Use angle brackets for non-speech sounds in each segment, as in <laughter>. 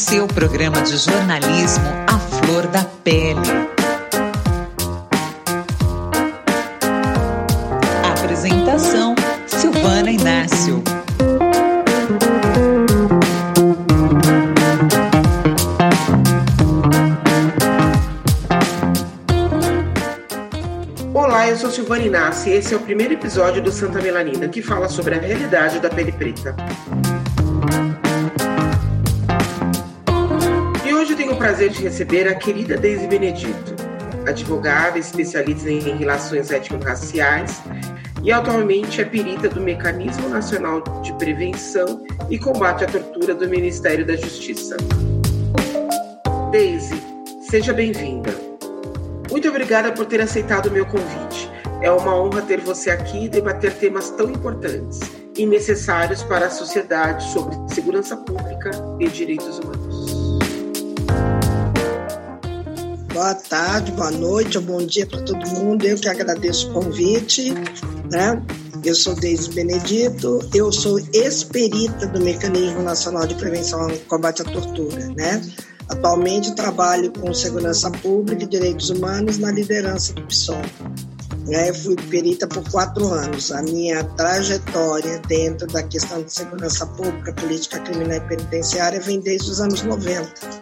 seu programa de jornalismo à flor da pele. Apresentação: Silvana Inácio. Olá, eu sou Silvana Inácio e esse é o primeiro episódio do Santa Melanina, que fala sobre a realidade da pele preta. Prazer de receber a querida Deise Benedito, advogada especialista em relações étnico-raciais e atualmente é perita do Mecanismo Nacional de Prevenção e Combate à Tortura do Ministério da Justiça. Deise, seja bem-vinda. Muito obrigada por ter aceitado o meu convite. É uma honra ter você aqui e debater temas tão importantes e necessários para a sociedade sobre segurança pública e direitos humanos. Boa tarde, boa noite ou bom dia para todo mundo. Eu que agradeço o convite. Né? Eu sou Deise Benedito, eu sou ex-perita do Mecanismo Nacional de Prevenção e Combate à Tortura. Né? Atualmente trabalho com segurança pública e direitos humanos na liderança do PSOL. Eu fui perita por quatro anos. A minha trajetória dentro da questão de segurança pública, política criminal e penitenciária vem desde os anos 90.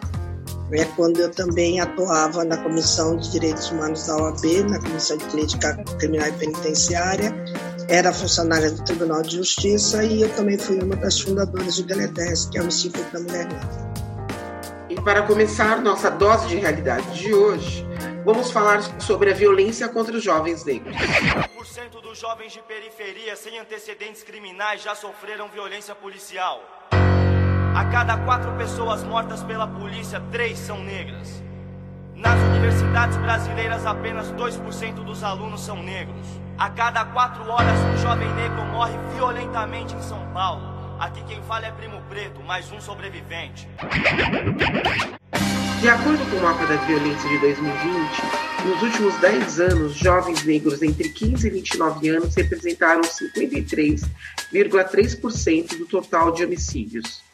É quando eu também atuava na Comissão de Direitos Humanos da OAB, na Comissão de Política Criminal e Penitenciária, era funcionária do Tribunal de Justiça e eu também fui uma das fundadoras do DELEDES, que é o Instituto da Mulher Negra. E para começar nossa dose de realidade de hoje, vamos falar sobre a violência contra os jovens negros. 1% dos jovens de periferia sem antecedentes criminais já sofreram violência policial. A cada quatro pessoas mortas pela polícia, três são negras. Nas universidades brasileiras, apenas 2% dos alunos são negros. A cada quatro horas, um jovem negro morre violentamente em São Paulo. Aqui quem fala é Primo Preto, mais um sobrevivente. De acordo com o mapa da violência de 2020, nos últimos 10 anos, jovens negros entre 15 e 29 anos representaram 53,3% do total de homicídios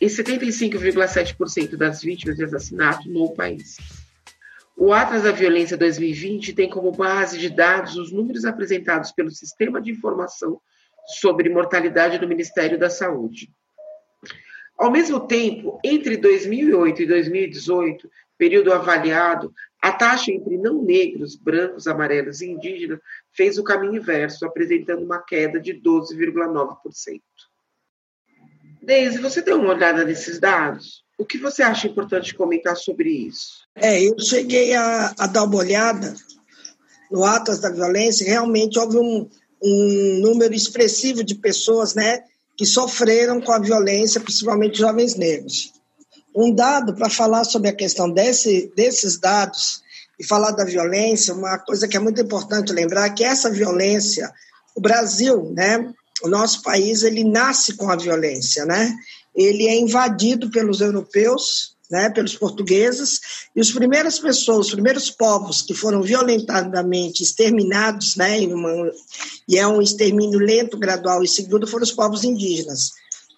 e 75,7% das vítimas de assassinato no país. O Atlas da Violência 2020 tem como base de dados os números apresentados pelo Sistema de Informação sobre Mortalidade do Ministério da Saúde. Ao mesmo tempo, entre 2008 e 2018, período avaliado, a taxa entre não negros, brancos, amarelos e indígenas fez o caminho inverso, apresentando uma queda de 12,9%. Deise, você deu uma olhada nesses dados? O que você acha importante comentar sobre isso? É, eu cheguei a, a dar uma olhada no Atlas da Violência, realmente houve um, um número expressivo de pessoas né, que sofreram com a violência, principalmente jovens negros. Um dado para falar sobre a questão desse, desses dados e falar da violência, uma coisa que é muito importante lembrar que essa violência, o Brasil, né, o nosso país, ele nasce com a violência, né? Ele é invadido pelos europeus, né, pelos portugueses, e as primeiras pessoas, os primeiros povos que foram violentadamente exterminados, né, uma, e é um extermínio lento, gradual e seguro, foram os povos indígenas.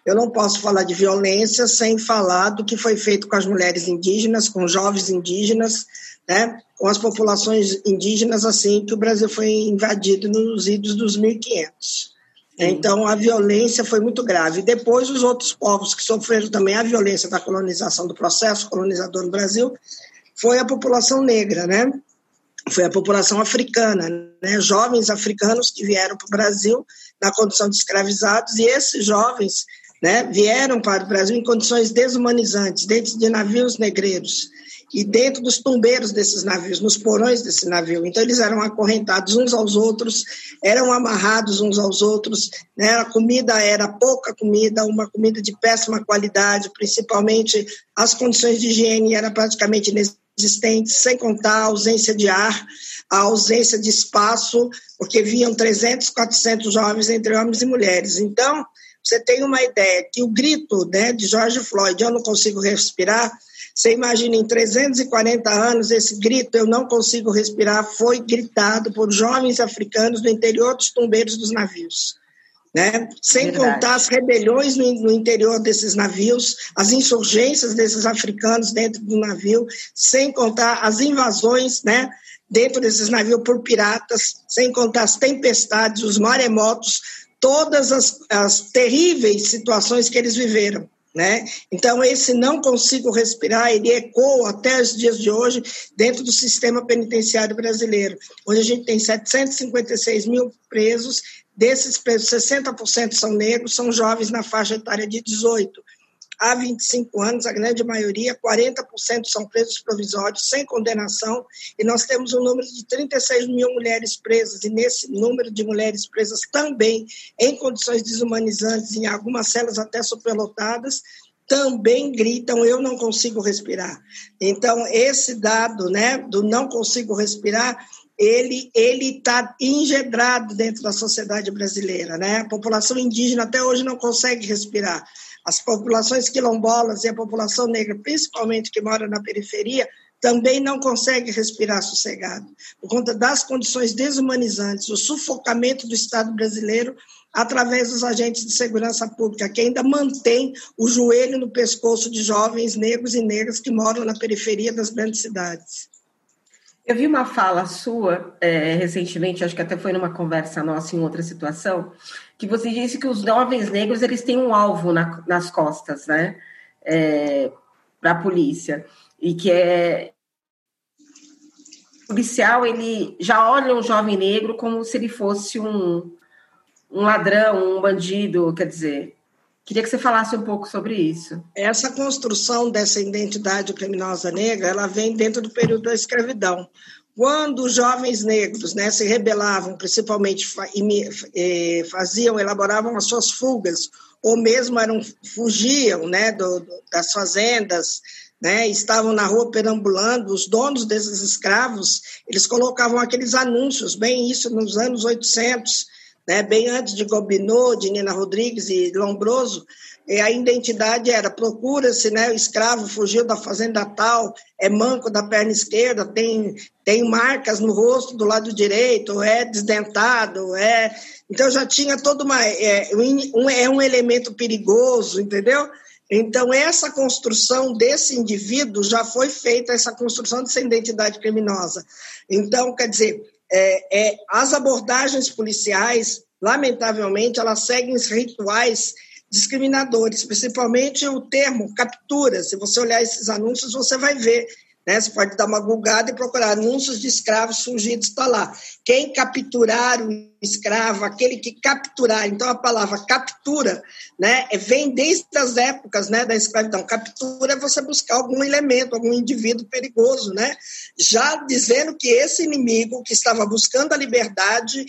Eu não posso falar de violência sem falar do que foi feito com as mulheres indígenas, com os jovens indígenas, né, com as populações indígenas, assim que o Brasil foi invadido nos idos dos 1500. Então, a violência foi muito grave. Depois, os outros povos que sofreram também a violência da colonização, do processo colonizador no Brasil, foi a população negra, né? Foi a população africana, né? Jovens africanos que vieram para o Brasil na condição de escravizados, e esses jovens né, vieram para o Brasil em condições desumanizantes, dentro de navios negreiros e dentro dos tumbeiros desses navios, nos porões desse navio. Então, eles eram acorrentados uns aos outros, eram amarrados uns aos outros, né? a comida era pouca comida, uma comida de péssima qualidade, principalmente as condições de higiene eram praticamente inexistentes, sem contar a ausência de ar, a ausência de espaço, porque viam 300, 400 jovens entre homens e mulheres. Então, você tem uma ideia que o grito né, de George Floyd, eu não consigo respirar, você imagina, em 340 anos, esse grito, eu não consigo respirar, foi gritado por jovens africanos do interior dos tumbeiros dos navios. né? sem Verdade. contar as rebeliões no, no, interior desses navios, as insurgências desses africanos dentro do navio, sem contar as invasões né, dentro desses navios por piratas, sem contar as tempestades, os maremotos, todas as, as terríveis situações que eles viveram. Né? Então, esse não consigo respirar, ele ecoa até os dias de hoje dentro do sistema penitenciário brasileiro. Hoje a gente tem 756 mil presos Desses presos, 60% são negros, são jovens na faixa etária de 18 a 25 anos, a grande maioria, 40% são presos provisórios, sem condenação, e nós temos um número de 36 mil mulheres presas, e nesse número de mulheres presas também em condições desumanizantes, em algumas celas até superlotadas, também gritam eu não consigo respirar. Então esse dado, né, do não consigo respirar, ele ele está engedrado dentro da sociedade brasileira, né? A população indígena até hoje não consegue respirar. As populações quilombolas e a população negra, principalmente que mora na periferia, também não consegue respirar sossegado, por conta das condições desumanizantes, o sufocamento do Estado brasileiro através dos agentes de segurança pública, que ainda mantém o joelho no pescoço de jovens negros e negras que moram na periferia das grandes cidades. Eu vi uma fala sua é, recentemente, acho que até foi numa conversa nossa em outra situação, que você disse que os jovens negros eles têm um alvo na, nas costas, né, é, para a polícia. E que é o policial ele já olha um jovem negro como se ele fosse um, um ladrão, um bandido, quer dizer, Queria que você falasse um pouco sobre isso. Essa construção dessa identidade criminosa negra, ela vem dentro do período da escravidão. Quando os jovens negros né, se rebelavam, principalmente eh, faziam, elaboravam as suas fugas, ou mesmo eram, fugiam né, do, das fazendas, né, estavam na rua perambulando, os donos desses escravos, eles colocavam aqueles anúncios, bem isso nos anos 800, né? bem antes de Gobineau, de Nina Rodrigues e Lombroso, a identidade era procura-se, né, o escravo fugiu da fazenda tal, é manco da perna esquerda, tem, tem marcas no rosto do lado direito, é desdentado, é... Então já tinha todo uma... É um, é um elemento perigoso, entendeu? Então, essa construção desse indivíduo já foi feita, essa construção dessa identidade criminosa. Então, quer dizer, é, é, as abordagens policiais, lamentavelmente, elas seguem rituais discriminadores, principalmente o termo captura. Se você olhar esses anúncios, você vai ver né? Você pode dar uma gulgada e procurar anúncios de escravos fugidos, está lá. Quem capturar o escravo, aquele que capturar, então a palavra captura né, vem desde as épocas né, da escravidão. Captura é você buscar algum elemento, algum indivíduo perigoso, né? já dizendo que esse inimigo que estava buscando a liberdade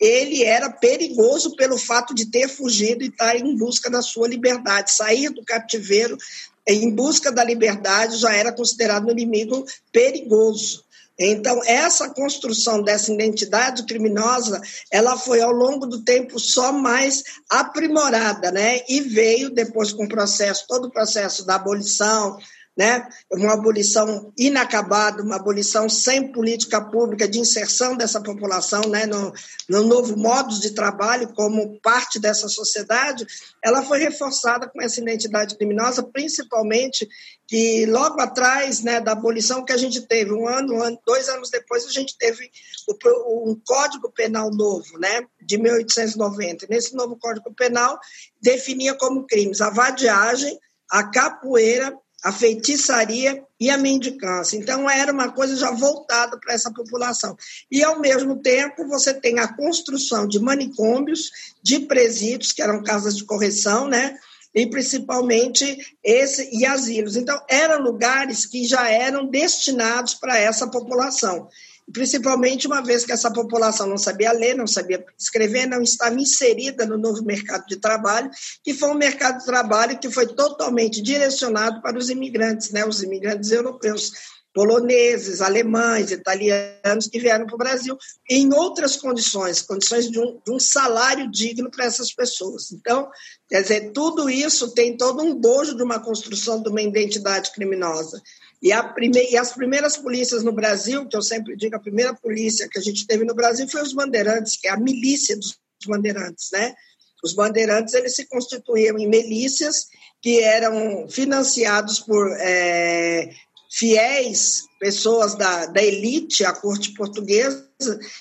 ele era perigoso pelo fato de ter fugido e estar em busca da sua liberdade, sair do cativeiro em busca da liberdade já era considerado um inimigo perigoso. Então, essa construção dessa identidade criminosa, ela foi ao longo do tempo só mais aprimorada, né? E veio depois com o processo, todo o processo da abolição, né? uma abolição inacabada, uma abolição sem política pública de inserção dessa população né? no, no novo modo de trabalho como parte dessa sociedade, ela foi reforçada com essa identidade criminosa, principalmente que logo atrás né, da abolição que a gente teve, um ano, um ano, dois anos depois, a gente teve o, um Código Penal novo, né, de 1890. Nesse novo Código Penal definia como crimes a vadiagem, a capoeira a feitiçaria e a mendicância. Então, era uma coisa já voltada para essa população. E, ao mesmo tempo, você tem a construção de manicômios, de presídios, que eram casas de correção, né? e principalmente esse e asilos. Então, eram lugares que já eram destinados para essa população principalmente uma vez que essa população não sabia ler, não sabia escrever, não estava inserida no novo mercado de trabalho, que foi um mercado de trabalho que foi totalmente direcionado para os imigrantes, né, os imigrantes europeus, poloneses, alemães, italianos que vieram para o Brasil em outras condições, condições de um, de um salário digno para essas pessoas. Então, quer dizer, tudo isso tem todo um bojo de uma construção de uma identidade criminosa. E, a prime... e as primeiras polícias no Brasil, que eu sempre digo, a primeira polícia que a gente teve no Brasil foi os bandeirantes, que é a milícia dos bandeirantes, né? Os bandeirantes eles se constituíam em milícias que eram financiados por é, fiéis, pessoas da, da elite, a corte portuguesa,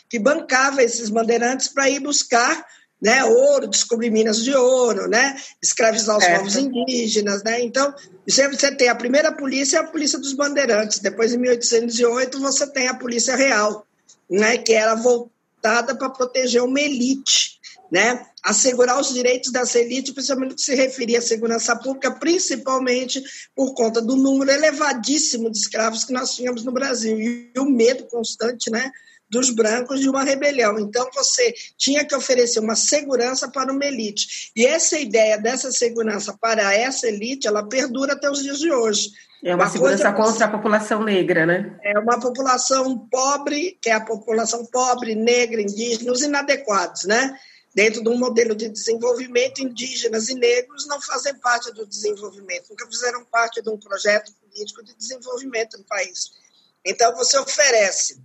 que bancava esses bandeirantes para ir buscar né, ouro, descobrir minas de ouro, né, escravizar os é. povos indígenas, né, então você tem a primeira polícia é a polícia dos bandeirantes, depois em 1808 você tem a polícia real, né, que era voltada para proteger uma elite, né, assegurar os direitos dessa elite, principalmente que se referia à segurança pública, principalmente por conta do número elevadíssimo de escravos que nós tínhamos no Brasil. E o medo constante, né, dos brancos de uma rebelião. Então, você tinha que oferecer uma segurança para uma elite. E essa ideia dessa segurança para essa elite, ela perdura até os dias de hoje. É uma, uma segurança coisa, contra a população negra, né? É uma população pobre, que é a população pobre, negra, indígena, os inadequados, né? Dentro de um modelo de desenvolvimento, indígenas e negros não fazem parte do desenvolvimento, nunca fizeram parte de um projeto político de desenvolvimento no país. Então, você oferece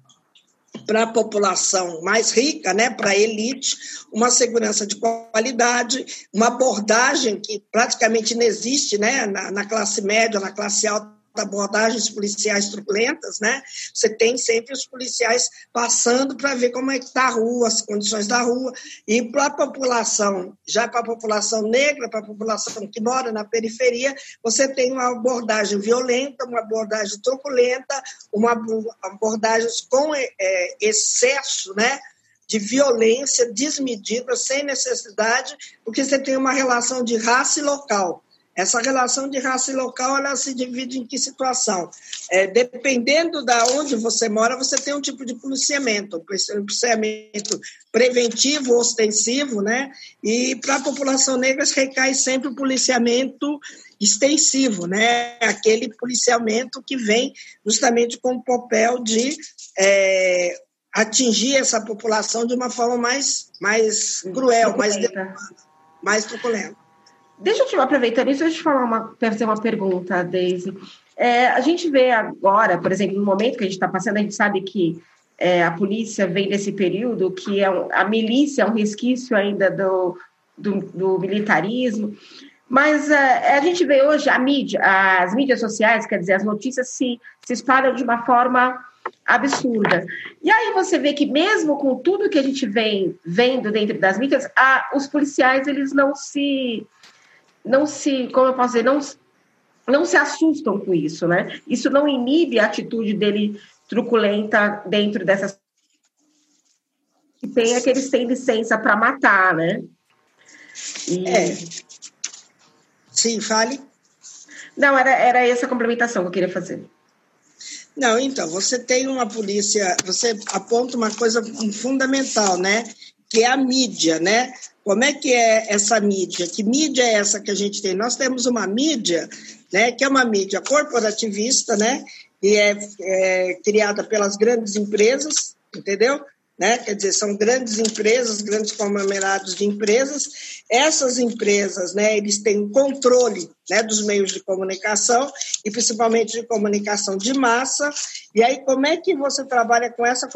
para a população mais rica, né, para a elite, uma segurança de qualidade, uma abordagem que praticamente não existe né, na, na classe média, na classe alta abordagens policiais truculentas, né? Você tem sempre os policiais passando para ver como é que está a rua, as condições da rua. E para a população, já para a população negra, para a população que mora na periferia, você tem uma abordagem violenta, uma abordagem truculenta, uma abordagem com é, excesso, né? de violência desmedida, sem necessidade, porque você tem uma relação de raça e local. Essa relação de raça e local ela se divide em que situação? É, dependendo da onde você mora, você tem um tipo de policiamento, um policiamento preventivo, ostensivo, né? E para a população negra recai sempre o policiamento extensivo, né? Aquele policiamento que vem justamente com o papel de é, atingir essa população de uma forma mais, mais cruel, mais, mais truculenta. Deixa eu te aproveitando isso, deixa eu te falar uma, fazer uma pergunta, Daisy. É, a gente vê agora, por exemplo, no momento que a gente está passando, a gente sabe que é, a polícia vem desse período que é um, a milícia é um resquício ainda do, do, do militarismo, mas é, a gente vê hoje a mídia, as mídias sociais, quer dizer, as notícias se, se espalham de uma forma absurda. E aí você vê que mesmo com tudo que a gente vem vendo dentro das mídias, a, os policiais eles não se não se, como eu posso dizer, não, não se assustam com isso, né? Isso não inibe a atitude dele truculenta dentro dessas que tem é que eles têm licença para matar, né? E... É. Sim, fale. Não, era, era essa complementação que eu queria fazer. Não, então, você tem uma polícia, você aponta uma coisa fundamental, né? Que é a mídia, né? Como é que é essa mídia? Que mídia é essa que a gente tem? Nós temos uma mídia, né, que é uma mídia corporativista, né, e é, é criada pelas grandes empresas, entendeu? Né? Quer dizer, são grandes empresas, grandes conglomerados de empresas. Essas empresas, né, eles têm controle né, dos meios de comunicação e principalmente de comunicação de massa. E aí, como é que você trabalha com essa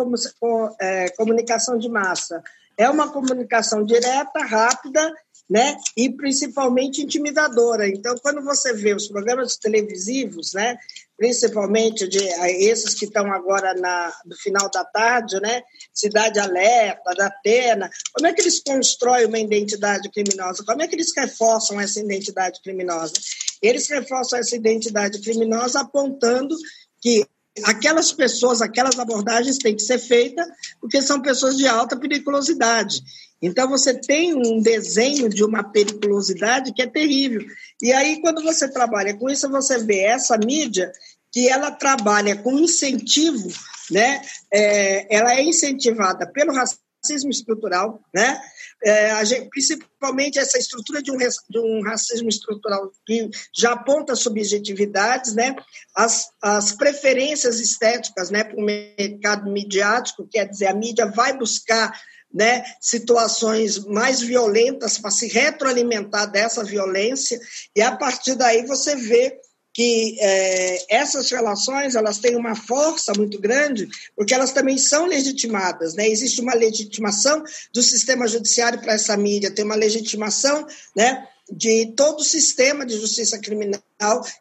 é, comunicação de massa? É uma comunicação direta, rápida, né? E principalmente intimidadora. Então, quando você vê os programas televisivos, né? Principalmente de esses que estão agora na, no final da tarde, né? Cidade Alerta, da Atena, como é que eles constroem uma identidade criminosa? Como é que eles reforçam essa identidade criminosa? Eles reforçam essa identidade criminosa apontando que aquelas pessoas, aquelas abordagens têm que ser feitas porque são pessoas de alta periculosidade. Então, você tem um desenho de uma periculosidade que é terrível. E aí, quando você trabalha com isso, você vê essa mídia que ela trabalha com incentivo, né? É, ela é incentivada pelo racismo estrutural, né? é, gente, principalmente essa estrutura de um, de um, racismo estrutural que já aponta subjetividades, né? as, as preferências estéticas né, para o mercado midiático, quer dizer, a mídia vai buscar né, situações mais violentas para se retroalimentar dessa violência, e a partir daí você vê que é, essas relações elas têm uma força muito grande, porque elas também são legitimadas. Né? Existe uma legitimação do sistema judiciário para essa mídia, tem uma legitimação né, de todo o sistema de justiça criminal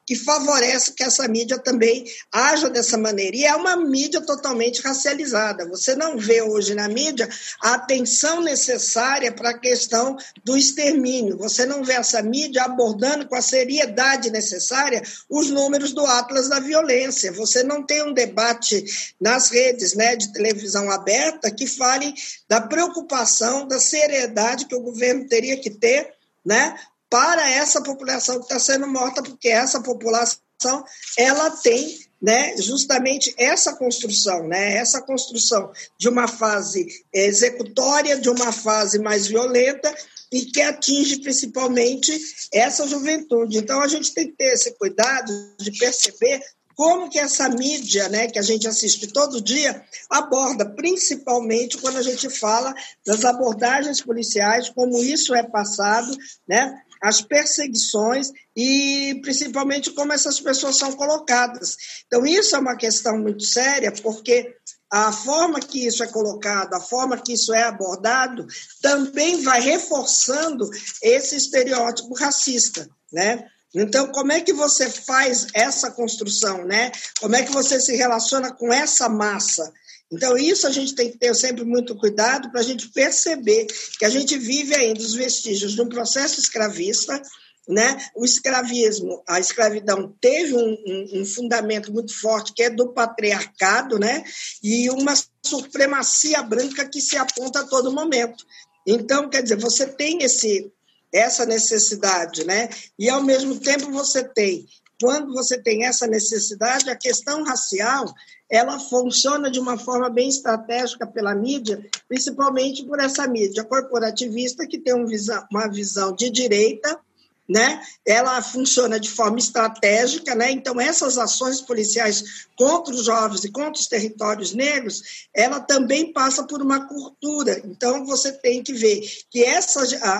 que favorece que essa mídia também haja dessa maneira. E é uma mídia totalmente racializada. Você não vê hoje na mídia a atenção necessária para a questão do extermínio. Você não vê essa mídia abordando com a seriedade necessária os números do Atlas da Violência. Você não tem um debate nas redes né, de televisão aberta que fale da preocupação, da seriedade que o governo teria que ter né, para essa população que está sendo morta, porque essa população ela tem né, justamente essa construção, né, essa construção de uma fase executória, de uma fase mais violenta e que atinge principalmente essa juventude. Então a gente tem que ter esse cuidado de perceber como que essa mídia, né, que a gente assiste todo dia, aborda, principalmente quando a gente fala das abordagens policiais, como isso é passado, né, as perseguições e principalmente como essas pessoas são colocadas. Então, isso é uma questão muito séria, porque a forma que isso é colocado, a forma que isso é abordado, também vai reforçando esse estereótipo racista, né? Então, como é que você faz essa construção, né? Como é que você se relaciona com essa massa? Então, isso a gente tem que ter sempre muito cuidado para a gente perceber que a gente vive ainda os vestígios de um processo escravista, né? O escravismo, a escravidão teve um, um, um, fundamento muito forte que é do patriarcado, né? E uma supremacia branca que se aponta a todo momento. Então, quer dizer, você tem esse essa necessidade, né? E ao mesmo tempo você tem quando você tem essa necessidade, a questão racial ela funciona de uma forma bem estratégica pela mídia, principalmente por essa mídia corporativista que tem uma visão de direita né? Ela funciona de forma estratégica, né? Então essas ações policiais contra os jovens e contra os territórios negros, ela também passa por uma cultura. Então você tem que ver que essa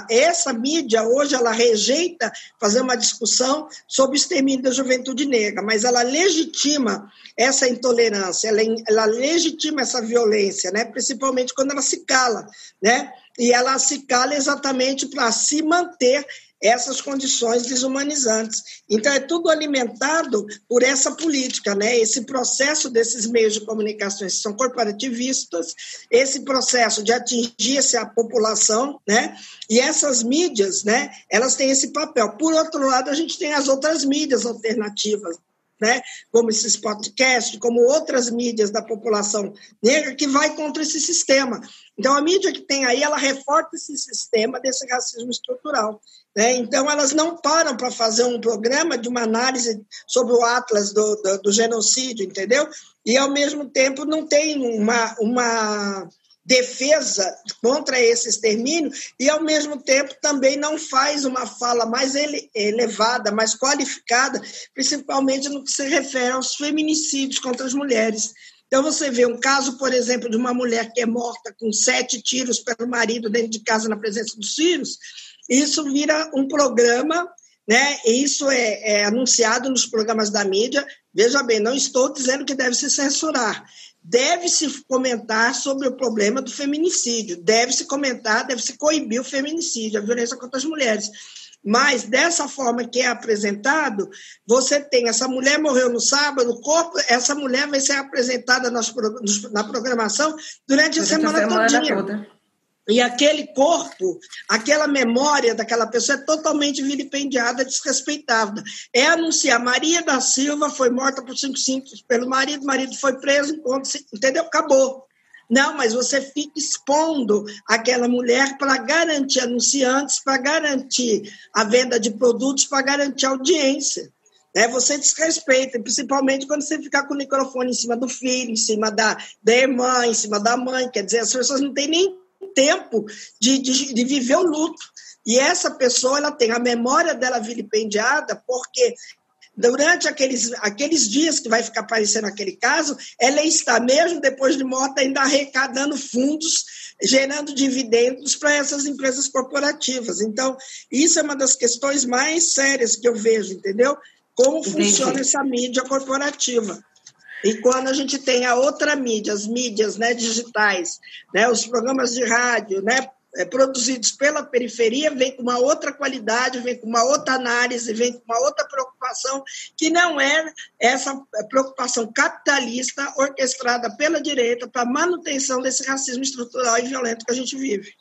essa mídia hoje ela rejeita fazer uma discussão sobre o extermínio da juventude negra, mas ela legitima essa intolerância, ela, ela legitima essa violência, né? Principalmente quando ela se cala, né? E ela se cala exatamente para se manter essas condições desumanizantes. Então, é tudo alimentado por essa política, né? esse processo desses meios de comunicação que são corporativistas, esse processo de atingir a população, né? e essas mídias, né? elas têm esse papel. Por outro lado, a gente tem as outras mídias alternativas, né, como esses podcasts, como outras mídias da população negra, que vai contra esse sistema. Então, a mídia que tem aí, ela reforça esse sistema desse racismo estrutural. Né? Então, elas não param para fazer um programa de uma análise sobre o Atlas do, do, do genocídio, entendeu? E, ao mesmo tempo, não tem uma, uma defesa contra esse extermínio e, ao mesmo tempo, também não faz uma fala mais elevada, mais qualificada, principalmente no que se refere aos feminicídios contra as mulheres. Então, você vê um caso, por exemplo, de uma mulher que é morta com sete tiros pelo marido dentro de casa na presença dos filhos, isso vira um programa né? Isso é, é, anunciado nos programas da mídia. Veja bem, não estou dizendo que deve se censurar, deve-se comentar sobre o problema do feminicídio, deve-se comentar, deve-se coibir o feminicídio, a violência contra as mulheres. Mas dessa forma que é apresentado, você tem essa mulher morreu no sábado, o corpo, essa mulher vai ser apresentada nas, na programação durante, durante a semana, a semana toda. E aquele corpo, aquela memória daquela pessoa é totalmente vilipendiada, desrespeitada. É anunciar Maria da Silva foi morta por cinco simples pelo marido, o marido foi preso, entendeu? Acabou. Não, mas você fica expondo aquela mulher para garantir anunciantes, para garantir a venda de produtos, para garantir audiência. Né? Você desrespeita, principalmente quando você ficar com o microfone em cima do filho, em cima da, da irmã, em cima da mãe. Quer dizer, as pessoas não têm nem tempo de, de, de viver o luto. E essa pessoa ela tem a memória dela vilipendiada porque durante aqueles, aqueles dias que vai ficar aparecendo aquele caso, ela está, mesmo depois de morta, ainda arrecadando fundos, gerando dividendos para essas empresas corporativas. Então, isso é uma das questões mais sérias que eu vejo, entendeu? como Entendi. funciona essa mídia corporativa. E quando a gente tem a outra mídia, as mídias né, digitais, né, os programas de rádio, né, é, produzidos pela periferia, vem com uma outra qualidade, vem com uma outra análise, vem com uma outra preocupação, que não é essa preocupação capitalista orquestrada pela direita para manutenção desse racismo estrutural e violento que a gente vive.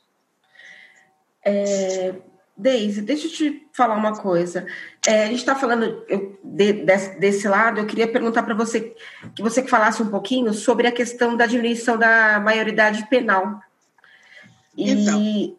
É, Deise, deixa eu te falar uma coisa. É, a gente está falando eu, de, desse, desse, lado, eu queria perguntar para você que você falasse um pouquinho sobre a questão da diminuição da maioridade penal. E... Então,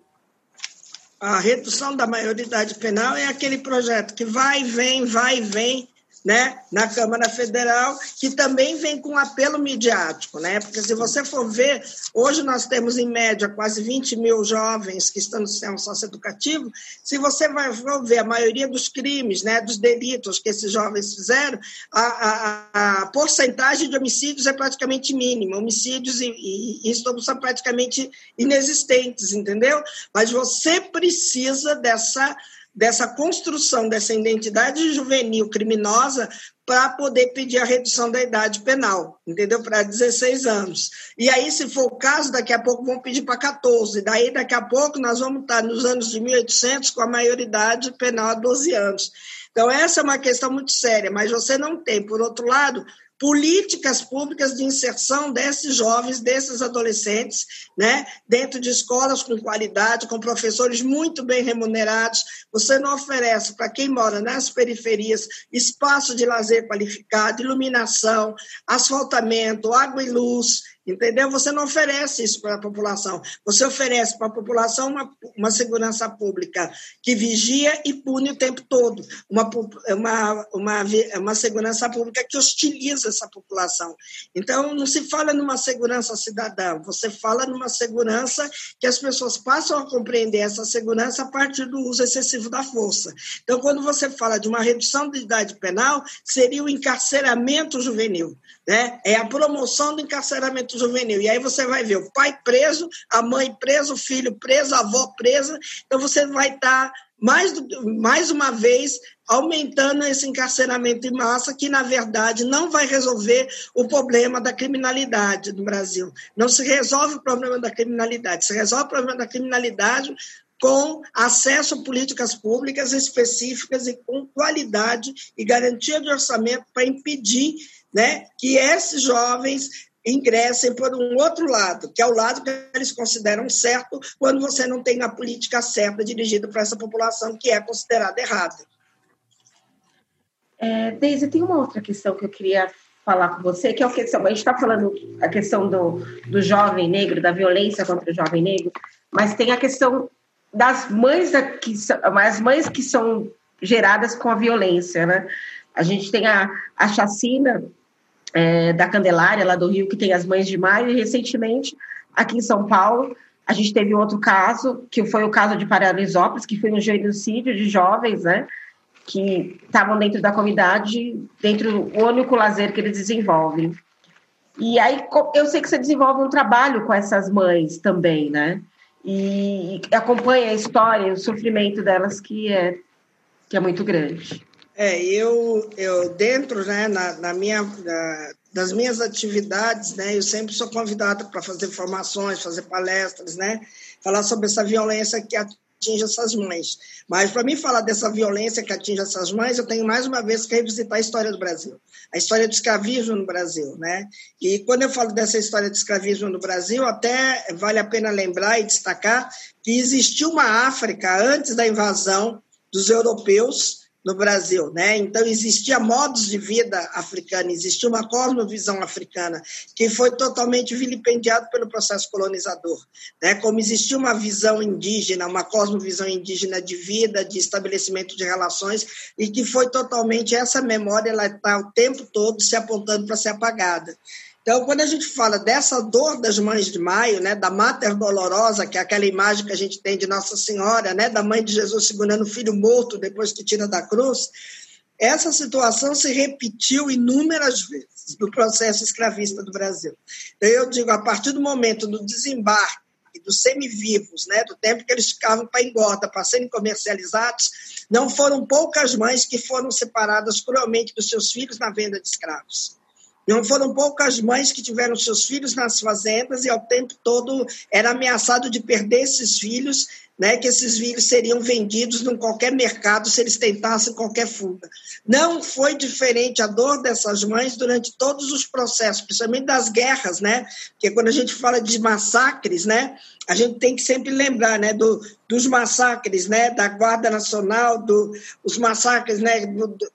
a redução da maioridade penal é aquele projeto que vai, vem, vai, vem, né, na Câmara Federal, que também vem com apelo midiático, né? Porque se você for ver, hoje nós temos em média quase 20 mil jovens que estão no sistema socioeducativo. Se você vai ver a maioria dos crimes, né, dos delitos que esses jovens fizeram, a, a, a porcentagem de homicídios é praticamente mínima. Homicídios e, e, e são praticamente inexistentes, entendeu? Mas você precisa dessa dessa construção dessa identidade juvenil criminosa para poder pedir a redução da idade penal, entendeu? Para 16 anos. E aí, se for o caso, daqui a pouco vão pedir para 14. Daí, daqui a pouco, nós vamos estar nos anos de 1800 com a maioridade penal a 12 anos. Então, essa é uma questão muito séria, mas você não tem, por outro lado, políticas públicas de inserção desses jovens, desses adolescentes, né, dentro de escolas com qualidade, com professores muito bem remunerados. Você não oferece para quem mora nas periferias espaço de lazer qualificado, iluminação, asfaltamento, água e luz, Entendeu? Você não oferece isso para a população. Você oferece para a população uma, uma segurança pública que vigia e pune o tempo todo. Uma, uma, uma, uma segurança pública que hostiliza essa população. Então, não se fala numa segurança cidadã, você fala numa segurança que as pessoas passam a compreender essa segurança a partir do uso excessivo da força. Então, quando você fala de uma redução de idade penal, seria o encarceramento juvenil. Né? É a promoção do encarceramento juvenil. E aí você vai ver o pai preso, a mãe presa, o filho preso, a avó presa. Então você vai estar, tá mais, mais uma vez, aumentando esse encarceramento em massa, que, na verdade, não vai resolver o problema da criminalidade no Brasil. Não se resolve o problema da criminalidade, se resolve o problema da criminalidade com acesso a políticas públicas específicas e com qualidade e garantia de orçamento para impedir né, que esses jovens ingressem por um outro lado, que é o lado que eles consideram certo, quando você não tem a política certa dirigida para essa população que é considerada errada. É, Deise, tem uma outra questão que eu queria falar com você, que é a questão, a gente está falando a questão do, do jovem negro, da violência contra o jovem negro, mas tem a questão das mães que as mães que são geradas com a violência, né? A gente tem a, a chacina é, da Candelária, lá do Rio, que tem as Mães de Maio, e recentemente, aqui em São Paulo, a gente teve outro caso, que foi o caso de Paranisópolis, que foi um genocídio de jovens, né, que estavam dentro da comunidade, dentro do único lazer que eles desenvolvem. E aí, eu sei que você desenvolve um trabalho com essas mães também, né, e acompanha a história, o sofrimento delas, que é, que é muito grande. É, eu, eu dentro, né, na, na minha, na, das minhas atividades, né, eu sempre sou convidada para fazer formações, fazer palestras, né, falar sobre essa violência que atinge essas mães. Mas para mim falar dessa violência que atinge essas mães, eu tenho mais uma vez que revisitar a história do Brasil, a história do escravismo no Brasil, né? E quando eu falo dessa história do escravismo no Brasil, até vale a pena lembrar e destacar que existiu uma África antes da invasão dos europeus no Brasil, né? Então existia modos de vida africano, existia uma cosmovisão africana que foi totalmente vilipendiado pelo processo colonizador, né? Como existia uma visão indígena, uma cosmovisão indígena de vida, de estabelecimento de relações e que foi totalmente essa memória ela está o tempo todo se apontando para ser apagada. Então, quando a gente fala dessa dor das mães de maio, né, da Mater Dolorosa, que é aquela imagem que a gente tem de Nossa Senhora, né, da mãe de Jesus segurando o filho morto depois que tira da cruz, essa situação se repetiu inúmeras vezes no processo escravista do Brasil. Então, eu digo, a partir do momento do desembarque dos semivivos, né, do tempo que eles ficavam para engorda, para serem comercializados, não foram poucas mães que foram separadas cruelmente dos seus filhos na venda de escravos. Não foram poucas mães que tiveram seus filhos nas fazendas e ao tempo todo era ameaçado de perder esses filhos né, que esses vírus seriam vendidos em qualquer mercado se eles tentassem qualquer fuga. Não foi diferente a dor dessas mães durante todos os processos, principalmente das guerras, né? Porque quando a gente fala de massacres, né, a gente tem que sempre lembrar, né, do, dos massacres, né, da Guarda Nacional, do, os massacres, né, do, do,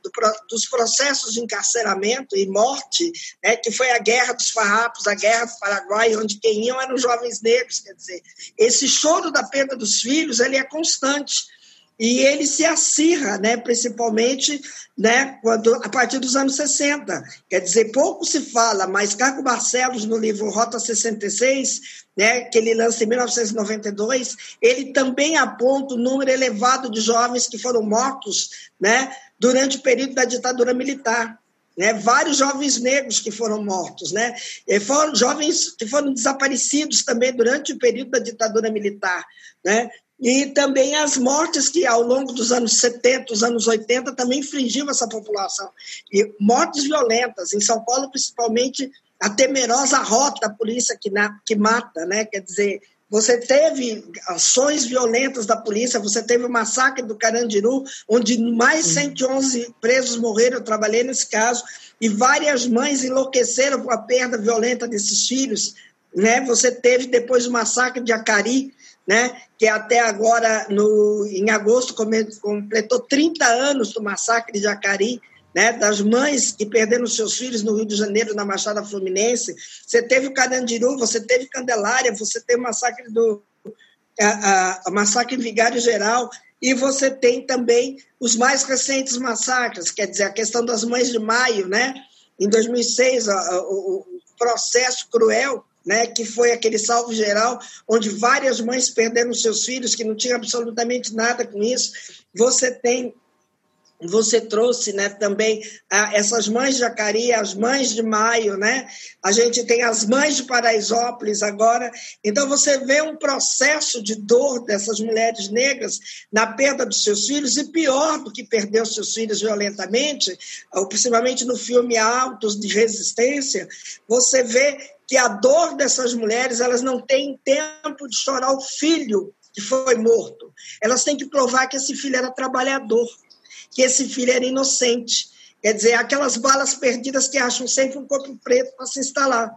dos processos de encarceramento e morte, né, que foi a Guerra dos Farrapos, a Guerra do Paraguai, onde quem iam eram os jovens negros, quer dizer, esse choro da perda dos filhos filhos, ele é constante. E ele se acirra, né, principalmente né, quando, a partir dos anos 60. Quer dizer, pouco se fala, mas Caco Barcelos, no livro Rota 66, né, que ele lança em 1992, ele também aponta o número elevado de jovens que foram mortos né, durante o período da ditadura militar. Né, vários jovens negros que foram mortos, né, e foram jovens que foram desaparecidos também durante o período da ditadura militar, né, e também as mortes que ao longo dos anos 70, os anos 80 também infringiam essa população. E mortes violentas, em São Paulo principalmente a temerosa rota da polícia que, na, que mata, né? Quer dizer, você teve ações violentas da polícia, você teve o massacre do Carandiru, onde mais 111 presos morreram, eu trabalhei nesse caso, e várias mães enlouqueceram com a perda violenta desses filhos. Né? Você teve depois o massacre de Acari, né, que até agora, no, em agosto, completou 30 anos do massacre de Acari, né, das mães que perderam seus filhos no Rio de Janeiro, na Machada Fluminense. Você teve o Carandiru, você teve Candelária, você teve o massacre do a, a, a massacre em Vigário Geral, e você tem também os mais recentes massacres, quer dizer, a questão das mães de maio, né? Em 2006, a, o, o processo cruel né, que foi aquele salvo geral, onde várias mães perderam seus filhos, que não tinham absolutamente nada com isso. Você tem você trouxe né, também ah, essas mães de Jacari, as mães de Maio, né? a gente tem as mães de Paraisópolis agora. Então, você vê um processo de dor dessas mulheres negras na perda dos seus filhos, e pior do que perder os seus filhos violentamente, principalmente no filme Altos de Resistência, você vê que a dor dessas mulheres, elas não têm tempo de chorar o filho que foi morto. Elas têm que provar que esse filho era trabalhador, que esse filho era inocente. Quer dizer, aquelas balas perdidas que acham sempre um corpo preto para se instalar.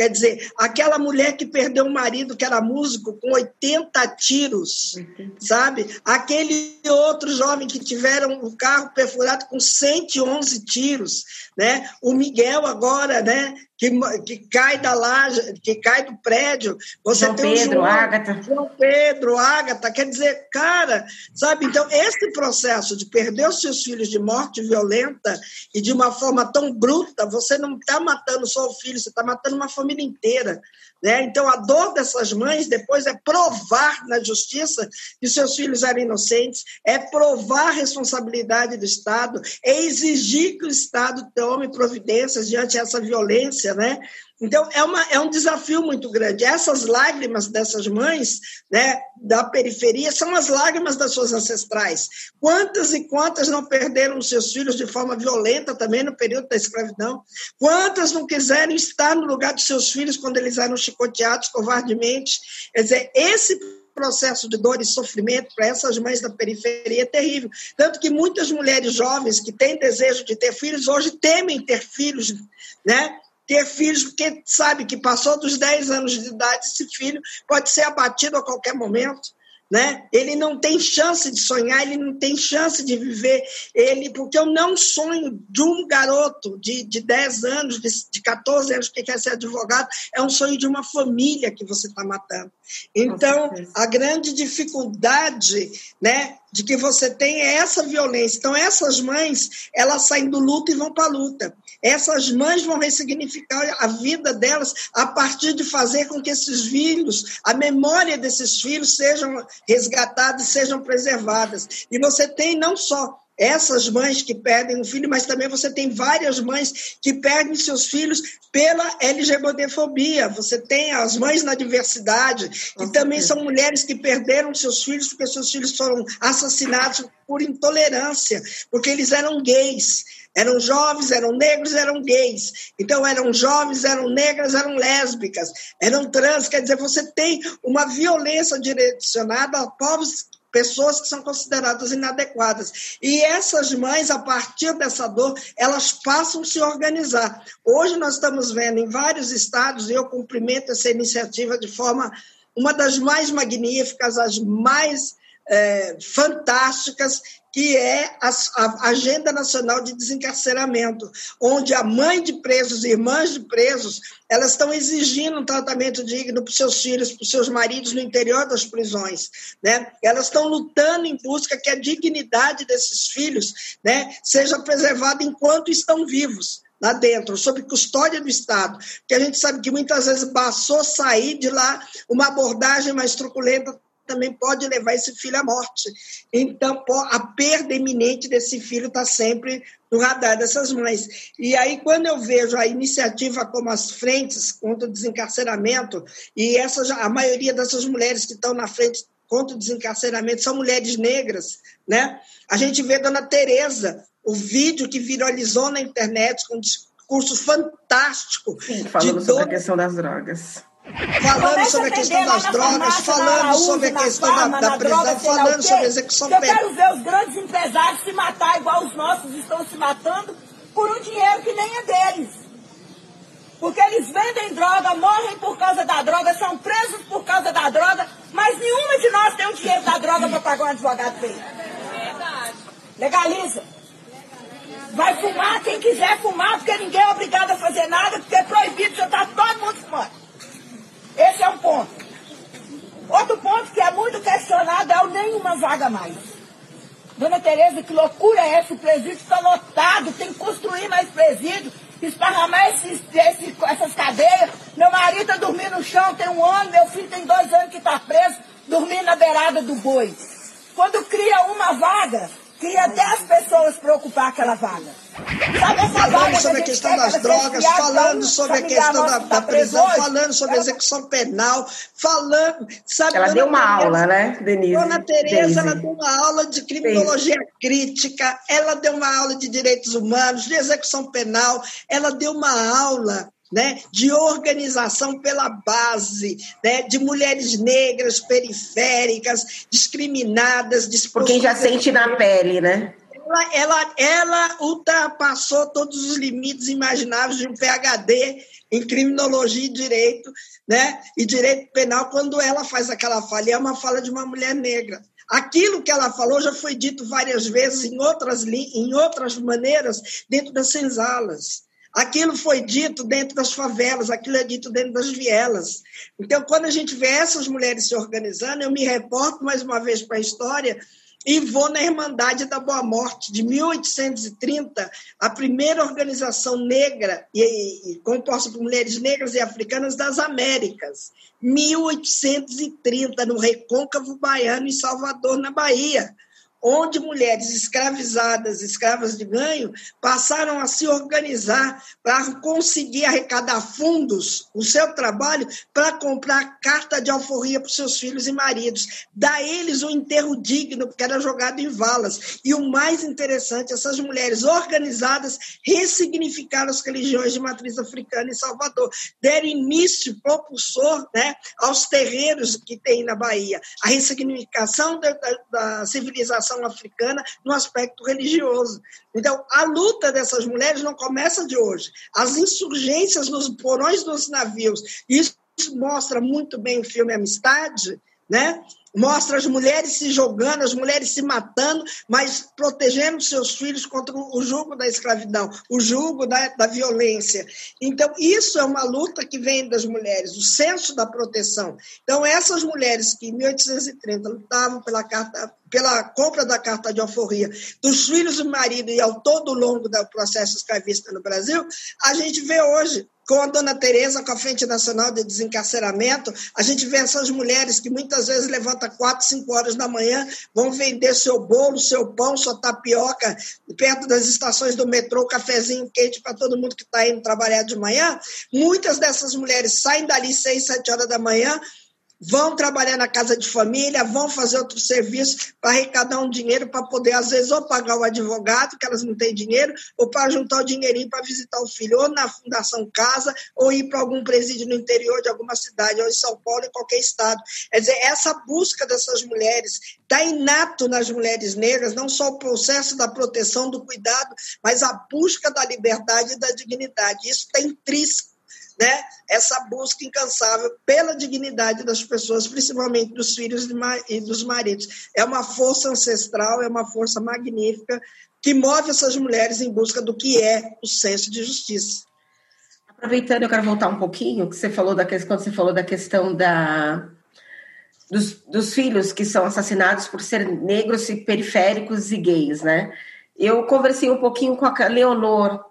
Quer dizer, aquela mulher que perdeu o marido, que era músico, com 80 tiros, sabe? Aquele outro jovem que tiveram o carro perfurado com 111 tiros, né? O Miguel agora, né? Que, que cai da laje, que cai do prédio. Você João tem Pedro, João, Ágata. João Pedro, Ágata. Quer dizer, cara, sabe? Então, esse processo de perder os seus filhos de morte violenta e de uma forma tão bruta, você não está matando só o filho, você está matando uma família inteira. Né? Então, a dor dessas mães depois é provar na justiça que seus filhos eram inocentes, é provar a responsabilidade do Estado, é exigir que o Estado tome providências diante dessa violência. Né? Então, é, uma, é um desafio muito grande. Essas lágrimas dessas mães né, da periferia são as lágrimas das suas ancestrais. Quantas e quantas não perderam seus filhos de forma violenta também no período da escravidão? Quantas não quiseram estar no lugar dos seus filhos quando eles eram chicoteados covardemente. Quer dizer, esse processo de dor e sofrimento para essas mães da periferia é terrível. Tanto que muitas mulheres jovens que têm desejo de ter filhos hoje temem ter filhos, né? Ter filhos porque sabe que passou dos 10 anos de idade, esse filho pode ser abatido a qualquer momento né? Ele não tem chance de sonhar, ele não tem chance de viver. Ele, porque eu não sonho de um garoto de, de 10 anos, de, de 14 anos que quer ser advogado, é um sonho de uma família que você está matando. Então, a grande dificuldade, né, de que você tem é essa violência. Então, essas mães, elas saem do luto e vão para a luta. Essas mães vão ressignificar a vida delas a partir de fazer com que esses filhos, a memória desses filhos sejam resgatadas, sejam preservadas. E você tem não só essas mães que perdem um filho, mas também você tem várias mães que perdem seus filhos pela LGBTfobia. Você tem as mães na diversidade, que também são mulheres que perderam seus filhos porque seus filhos foram assassinados por intolerância, porque eles eram gays. Eram jovens, eram negros, eram gays. Então, eram jovens, eram negras, eram lésbicas, eram trans. Quer dizer, você tem uma violência direcionada a povos pessoas que são consideradas inadequadas. E essas mães, a partir dessa dor, elas passam a se organizar. Hoje nós estamos vendo em vários estados, e eu cumprimento essa iniciativa de forma uma das mais magníficas, as mais é, fantásticas, que é a, a, Agenda Nacional de Desencarceramento, onde a mãe de presos e irmãs de presos elas estão exigindo um tratamento digno para os seus filhos, para os seus maridos no interior das prisões. Né? Elas estão lutando em busca que a dignidade desses filhos né, seja preservada enquanto estão vivos lá dentro, sob custódia do Estado, porque a gente sabe que muitas vezes bastou sair de lá uma abordagem mais truculenta também pode levar esse filho à morte. Então, a perda iminente desse filho está sempre no radar dessas mães. E aí, quando eu vejo a iniciativa como as frentes contra o desencarceramento, e essa, a maioria dessas mulheres que estão na frente contra o desencarceramento são mulheres negras, né? A gente vê Dona Tereza, o vídeo que viralizou na internet com um discurso fantástico. Sim, falando sobre a questão das drogas falando sobre a questão das drogas, falando sobre a questão da, da prisão, falando sobre a execução penal. Eu quero ver os grandes empresários se matar igual os nossos estão se matando por um dinheiro que nem é deles. Porque eles vendem droga, morrem por causa da droga, são presos por causa da droga, mas nenhuma de nós tem o dinheiro da droga para pagar um advogado bem. Legaliza. Vai fumar quem quiser fumar, porque ninguém é obrigado a fazer nada, porque é proibido, já está todo mundo fumando. Esse é um ponto. Outro ponto que é muito questionado é o nenhuma vaga mais. Dona Tereza, que loucura é essa? O presídio está lotado, tem que construir mais presídio, esparramar esses, esses, essas cadeias. Meu marido está dormindo no chão, tem um ano, meu filho tem dois anos que está preso, dormindo na beirada do boi. Quando cria uma vaga, Queria até as pessoas preocupar aquela vaga. falando sobre a questão das drogas, falando sobre a questão da, da prisão, falando sobre a execução penal, falando. Sabe, ela deu uma Tereza, aula, né, Denise? Dona Tereza, ela deu uma aula de criminologia Sim. crítica, ela deu uma aula de direitos humanos, de execução penal, ela deu uma aula né, de organização pela base, né, de mulheres negras, periféricas, discriminadas, Por quem já sente na pele, né? Ela, ela, ela ultrapassou todos os limites imagináveis de um PhD em criminologia e direito, né, e direito penal, quando ela faz aquela fala, e é uma fala de uma mulher negra. Aquilo que ela falou já foi dito várias vezes em outras, em outras maneiras dentro das senzalas. Aquilo foi dito dentro das favelas, aquilo é dito dentro das vielas. Então, quando a gente vê essas mulheres se organizando, eu me reporto mais uma vez para a história e vou na Irmandade da Boa Morte, de 1830, a primeira organização negra e, e composta por mulheres negras e africanas das Américas. 1830, no Recôncavo Baiano, em Salvador, na Bahia onde mulheres escravizadas, escravas de ganho, passaram a se organizar para conseguir arrecadar fundos, o seu trabalho, para comprar carta de alforria para seus filhos e maridos, dar eles um enterro digno, porque era jogado em valas. E o mais interessante, essas mulheres organizadas ressignificaram as religiões de matriz africana em Salvador, deram início propulsor né, aos terreiros que tem na Bahia, a ressignificação da, da, da civilização africana no aspecto religioso. Então, a luta dessas mulheres não começa de hoje. As insurgências nos porões dos navios, isso mostra muito bem o filme Amistade, né? Mostra as mulheres se jogando, as mulheres se matando, mas protegendo seus filhos contra o jugo da escravidão, o jugo da, da violência. Então, isso é uma luta que vem das mulheres, o senso da proteção. Então, essas mulheres que em 1830 lutavam pela, carta, pela compra da carta de alforria dos filhos do marido e ao todo longo do processo escravista no Brasil, a gente vê hoje com a dona Tereza, com a Frente Nacional de Desencarceramento, a gente vê essas mulheres que muitas vezes levantam levanta 4, 5 horas da manhã, vão vender seu bolo, seu pão, sua tapioca, perto das estações do metrô, cafezinho quente para todo mundo que está indo trabalhar de manhã. Muitas dessas mulheres saem dali 6, 7 horas da manhã, vão trabalhar na casa de família, vão fazer outros serviços para arrecadar um dinheiro para poder, às vezes, ou pagar o advogado, que elas não têm dinheiro, ou para juntar o dinheirinho para visitar o filho, ou na Fundação Casa, ou ir para algum presídio no interior de alguma cidade, ou em São Paulo, em qualquer estado. Quer dizer, essa busca dessas mulheres está inato nas mulheres negras, não só o processo da proteção, do cuidado, mas a busca da liberdade e da dignidade. Isso está intrínseco né, essa busca incansável pela dignidade das pessoas, principalmente dos filhos e dos maridos. É uma força ancestral, é uma força magnífica que move essas mulheres em busca do que é o senso de justiça. Aproveitando, eu quero voltar um pouquinho, que você falou da questão, quando você falou da questão da, dos, dos filhos que são assassinados por serem negros e periféricos e gays, né? Eu conversei um pouquinho com a Leonor,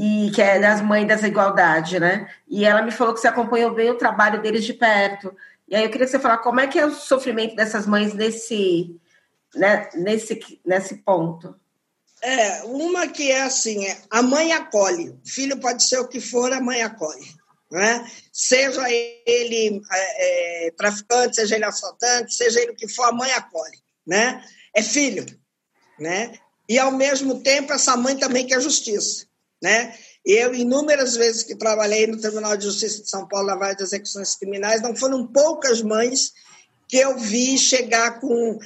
e que é das mães das igualdade, né? E ela me falou que você acompanhou bem o trabalho deles de perto. E aí eu queria que você falasse como é que é o sofrimento dessas mães nesse, né, nesse, nesse ponto. É, uma que é assim, é, a mãe acolhe. O filho pode ser o que for, a mãe acolhe. Né? Seja ele é, é, traficante, seja ele assaltante, seja ele o que for, a mãe acolhe. Né? É filho. Né? E, ao mesmo tempo, essa mãe também quer justiça. Né? Eu, inúmeras vezes que trabalhei no Tribunal de Justiça de São Paulo na várias execuções criminais, não foram poucas mães que eu vi chegar com,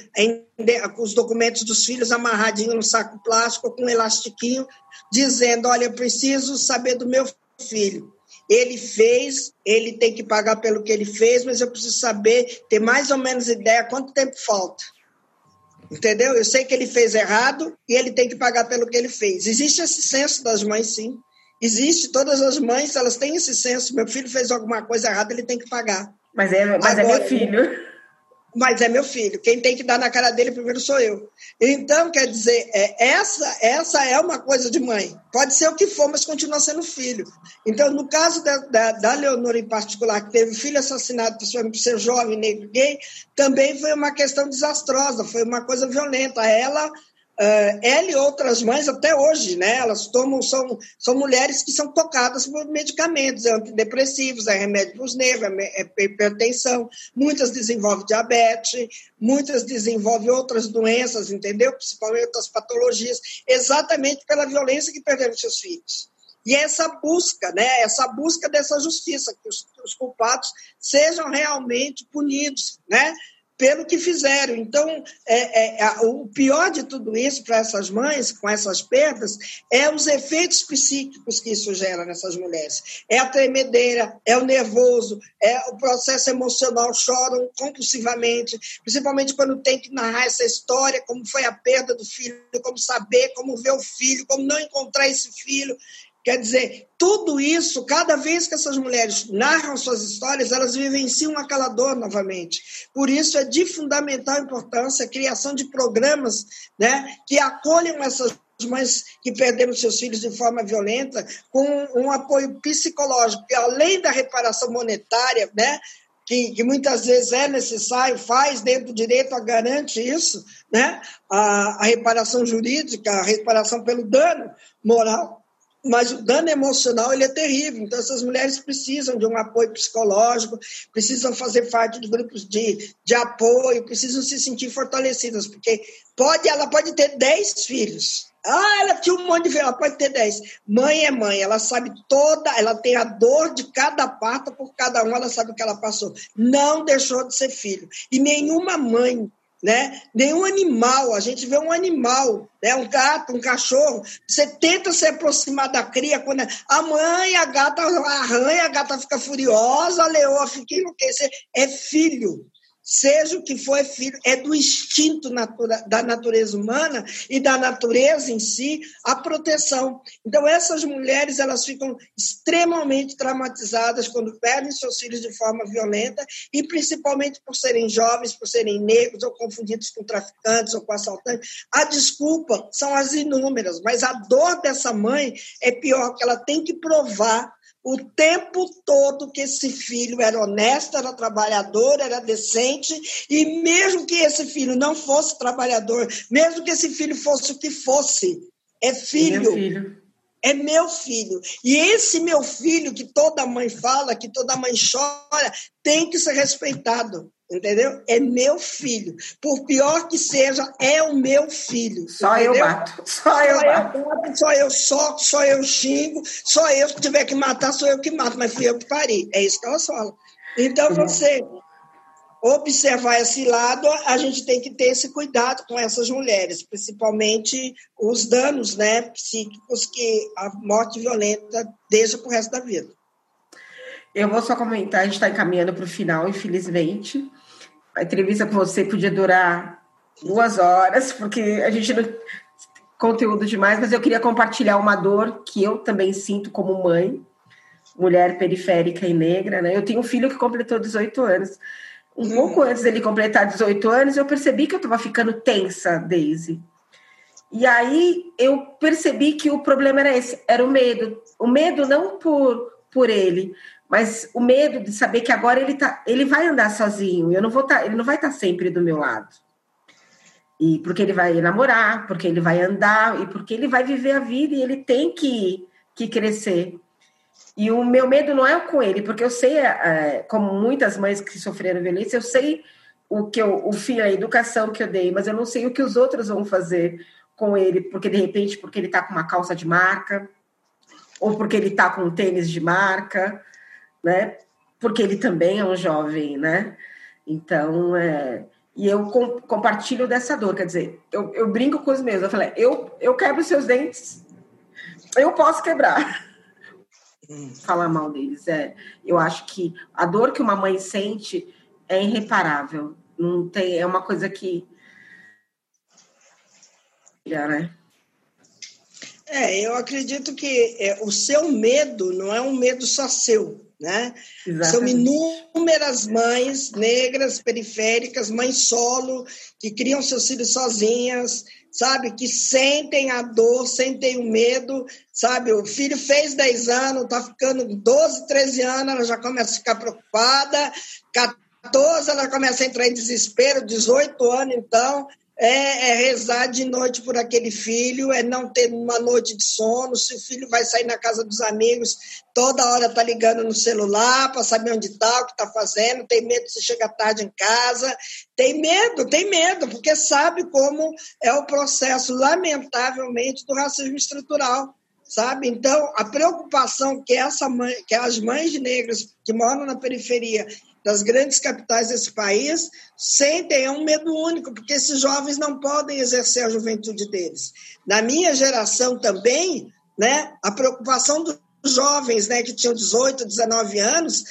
com os documentos dos filhos amarradinhos no saco plástico, com um elastiquinho, dizendo: Olha, eu preciso saber do meu filho. Ele fez, ele tem que pagar pelo que ele fez, mas eu preciso saber, ter mais ou menos ideia quanto tempo falta. Entendeu? Eu sei que ele fez errado e ele tem que pagar pelo que ele fez. Existe esse senso das mães, sim. Existe, todas as mães, elas têm esse senso. Meu filho fez alguma coisa errada, ele tem que pagar. Mas é, mas Agora, é meu filho mas é meu filho. Quem tem que dar na cara dele primeiro sou eu. Então, quer dizer, é, essa, essa é uma coisa de mãe. Pode ser o que for, mas continua sendo filho. Então, no caso da, da, da Leonor em particular, que teve filho assassinado por ser jovem, negro, gay, também foi uma questão desastrosa, foi uma coisa violenta. Ela Uh, ela e outras mães até hoje, né? Elas tomam, são, são mulheres que são tocadas por medicamentos, é antidepressivos, é remédio para os nervos, é, é hipertensão, muitas desenvolvem diabetes, muitas desenvolvem outras doenças, entendeu? Principalmente outras patologias, exatamente pela violência que perderam seus filhos. E essa busca, né? Essa busca dessa justiça, que os, que os culpados sejam realmente punidos, né? Pelo que fizeram. Então, é, é, o pior de tudo isso para essas mães, com essas perdas, é os efeitos psíquicos que isso gera nessas mulheres. É a tremedeira, é o nervoso, é o processo emocional, choram compulsivamente, principalmente quando tem que narrar essa história, como foi a perda do filho, como saber, como ver o filho, como não encontrar esse filho. Quer dizer, tudo isso, cada vez que essas mulheres narram suas histórias, elas vivenciam aquela dor novamente. Por isso é de fundamental importância a criação de programas né, que acolham essas mães que perderam seus filhos de forma violenta com um apoio psicológico, que além da reparação monetária, né, que, que, muitas vezes é necessário, faz dentro do direito, a garante isso, né? a, a reparação jurídica, a reparação pelo dano moral mas o dano emocional ele é terrível. Então, essas mulheres precisam de um apoio psicológico, precisam fazer parte de grupos de, de apoio, precisam se sentir fortalecidas, porque pode, ela pode ter 10 filhos. Ah, ela tinha um monte de filhos, ela pode ter 10. Mãe é mãe, ela sabe toda, ela tem a dor de cada parto, por cada um, ela sabe o que ela passou. Não deixou de ser filho. E nenhuma mãe né? Nenhum animal, a gente vê um animal, né? um gato, um cachorro, você tenta se aproximar da cria, quando a mãe, a gata arranha, a gata fica furiosa, a leoa fica enlouquecida, é filho seja o que for, é filho, é do instinto natura, da natureza humana e da natureza em si a proteção. Então, essas mulheres elas ficam extremamente traumatizadas quando perdem seus filhos de forma violenta e principalmente por serem jovens, por serem negros ou confundidos com traficantes ou com assaltantes. A desculpa são as inúmeras, mas a dor dessa mãe é pior, que ela tem que provar o tempo todo que esse filho era honesto, era trabalhador, era decente, e mesmo que esse filho não fosse trabalhador, mesmo que esse filho fosse o que fosse, é filho. É, filho. É meu filho. E esse meu filho, que toda mãe fala, que toda mãe chora, tem que ser respeitado entendeu? É meu filho. Por pior que seja, é o meu filho. Só entendeu? <laughs> eu bato. Só eu só bato. Eu bato. Só eu soco, só eu xingo, só eu que tiver que matar, sou eu que mato, mas fui eu que pari. É isso que ela fala. Então, uhum. você observar esse lado, a gente tem que ter esse cuidado com essas mulheres, principalmente os danos né, psíquicos que a morte violenta deixa para o resto da vida. Eu vou só comentar, a gente está encaminhando para o final, infelizmente a entrevista com você podia durar duas horas, porque a gente não conteúdo demais, mas eu queria compartilhar uma dor que eu também sinto como mãe, mulher periférica e negra, né? Eu tenho um filho que completou 18 anos. Um pouco antes dele completar 18 anos, eu percebi que eu estava ficando tensa, Daisy. E aí eu percebi que o problema era esse, era o medo. O medo não por, por ele, mas o medo de saber que agora ele, tá, ele vai andar sozinho, eu não vou tá, ele não vai estar tá sempre do meu lado. E porque ele vai namorar, porque ele vai andar, e porque ele vai viver a vida e ele tem que, que crescer. E o meu medo não é com ele, porque eu sei, é, como muitas mães que sofreram violência, eu sei o que eu, o fim, a educação que eu dei, mas eu não sei o que os outros vão fazer com ele, porque de repente, porque ele está com uma calça de marca, ou porque ele está com um tênis de marca, né? Porque ele também é um jovem, né? Então, é... e eu com, compartilho dessa dor, quer dizer, eu, eu brinco com os meus, eu falei, eu, eu quebro seus dentes, eu posso quebrar. Falar mal deles, é. Eu acho que a dor que uma mãe sente é irreparável. Não tem, é uma coisa que né? É, eu acredito que é, o seu medo não é um medo só seu, né? São inúmeras mães negras, periféricas, mães solo, que criam seus filhos sozinhas, sabe? Que sentem a dor, sentem o medo, sabe? O filho fez 10 anos, tá ficando 12, 13 anos, ela já começa a ficar preocupada, 14 ela começa a entrar em desespero, 18 anos então, é, é, rezar de noite por aquele filho, é não ter uma noite de sono. Se o filho vai sair na casa dos amigos, toda hora tá ligando no celular para saber onde está, o que está fazendo, tem medo se chega tarde em casa, tem medo, tem medo, porque sabe como é o processo, lamentavelmente, do racismo estrutural. Sabe? Então, a preocupação que, essa mãe, que as mães negras que moram na periferia das grandes capitais desse país sentem um medo único, porque esses jovens não podem exercer a juventude deles. Na minha geração também, né, a preocupação dos jovens né, que tinham 18, 19 anos,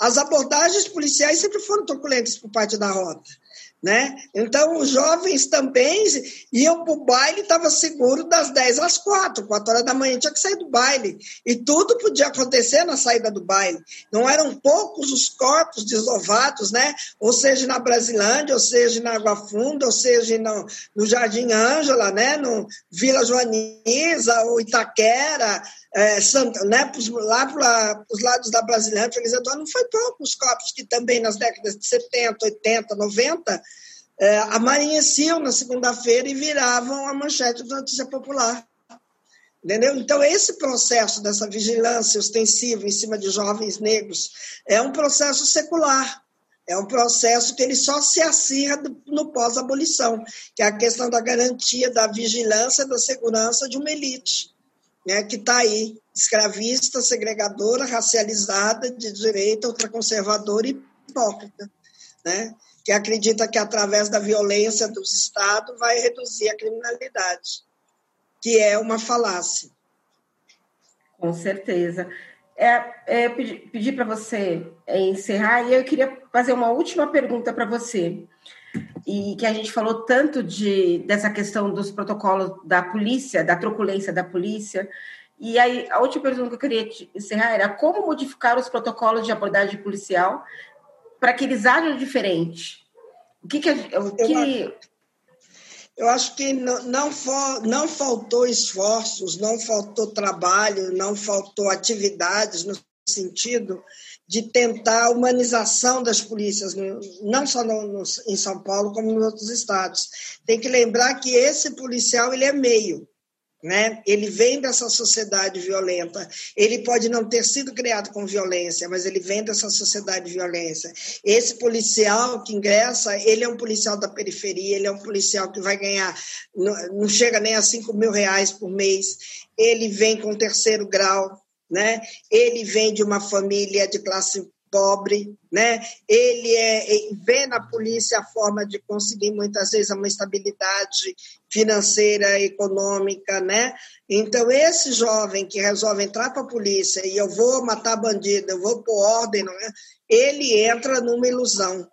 as abordagens policiais sempre foram truculentas por parte da rota. Né? Então, os jovens também iam para o baile, estava seguro das 10 às 4, 4 horas da manhã tinha que sair do baile. E tudo podia acontecer na saída do baile. Não eram poucos os corpos desovados, né? ou seja, na Brasilândia, ou seja, na Água Funda, ou seja, no, no Jardim Ângela, né? no Vila Joaniza, ou Itaquera, é, Santa, né, lá para os lados da Brasilândia, Feliz Antônio, não foi poucos corpos que também nas décadas de 70, 80, 90 é, amanheciam na segunda-feira e viravam a manchete da notícia popular. Entendeu? Então, esse processo dessa vigilância ostensiva em cima de jovens negros é um processo secular. É um processo que ele só se acirra no pós-abolição, que é a questão da garantia da vigilância da segurança de uma elite né, que está aí, escravista, segregadora, racializada, de direita, ultraconservadora e hipócrita, né, que acredita que através da violência do Estado vai reduzir a criminalidade, que é uma falácia. Com certeza. É, é pedir pedi para você é, encerrar e eu queria fazer uma última pergunta para você e que a gente falou tanto de dessa questão dos protocolos da polícia, da truculência da polícia. E aí, a última pergunta que eu queria encerrar era como modificar os protocolos de abordagem policial para que eles ajam diferente? O que, que, o que... Eu acho que não, não, não faltou esforços, não faltou trabalho, não faltou atividades no sentido de tentar a humanização das polícias, não só no, no, em São Paulo, como nos outros estados. Tem que lembrar que esse policial ele é meio, né? Ele vem dessa sociedade violenta. Ele pode não ter sido criado com violência, mas ele vem dessa sociedade de violência. Esse policial que ingressa, ele é um policial da periferia, ele é um policial que vai ganhar, não, não chega nem a 5 mil reais por mês. Ele vem com terceiro grau, né? Ele vem de uma família de classe pobre, né? Ele é, vê na polícia a forma de conseguir muitas vezes uma estabilidade financeira, econômica, né? Então esse jovem que resolve entrar para a polícia e eu vou matar bandido, eu vou pôr ordem, é? Ele entra numa ilusão,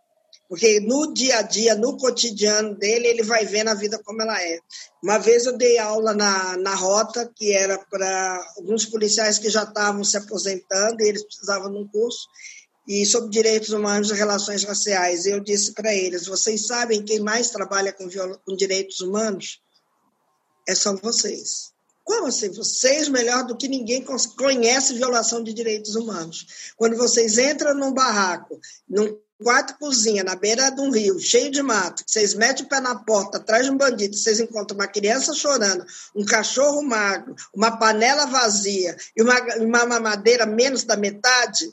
porque no dia a dia, no cotidiano dele, ele vai vendo a vida como ela é. Uma vez eu dei aula na, na rota, que era para alguns policiais que já estavam se aposentando e eles precisavam de um curso, e sobre direitos humanos e relações raciais. Eu disse para eles: vocês sabem quem mais trabalha com, com direitos humanos? É são vocês. Como assim? Vocês, melhor do que ninguém, conhecem violação de direitos humanos. Quando vocês entram num barraco, num quarto cozinha, na beira de um rio, cheio de mato, vocês metem o pé na porta, atrás de um bandido, vocês encontram uma criança chorando, um cachorro magro, uma panela vazia e uma, uma mamadeira menos da metade,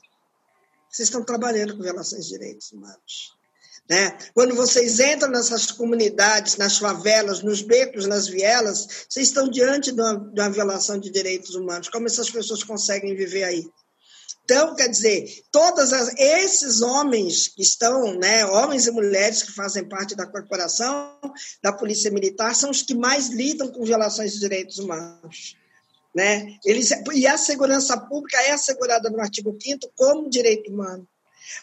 vocês estão trabalhando com violações de direitos humanos. Né? Quando vocês entram nessas comunidades, nas favelas, nos becos, nas vielas, vocês estão diante de uma, de uma violação de direitos humanos. Como essas pessoas conseguem viver aí? Então, quer dizer, todos esses homens que estão, né, homens e mulheres que fazem parte da corporação, da Polícia Militar, são os que mais lidam com violações de direitos humanos. Né? Eles, e a segurança pública é assegurada no artigo 5 como direito humano.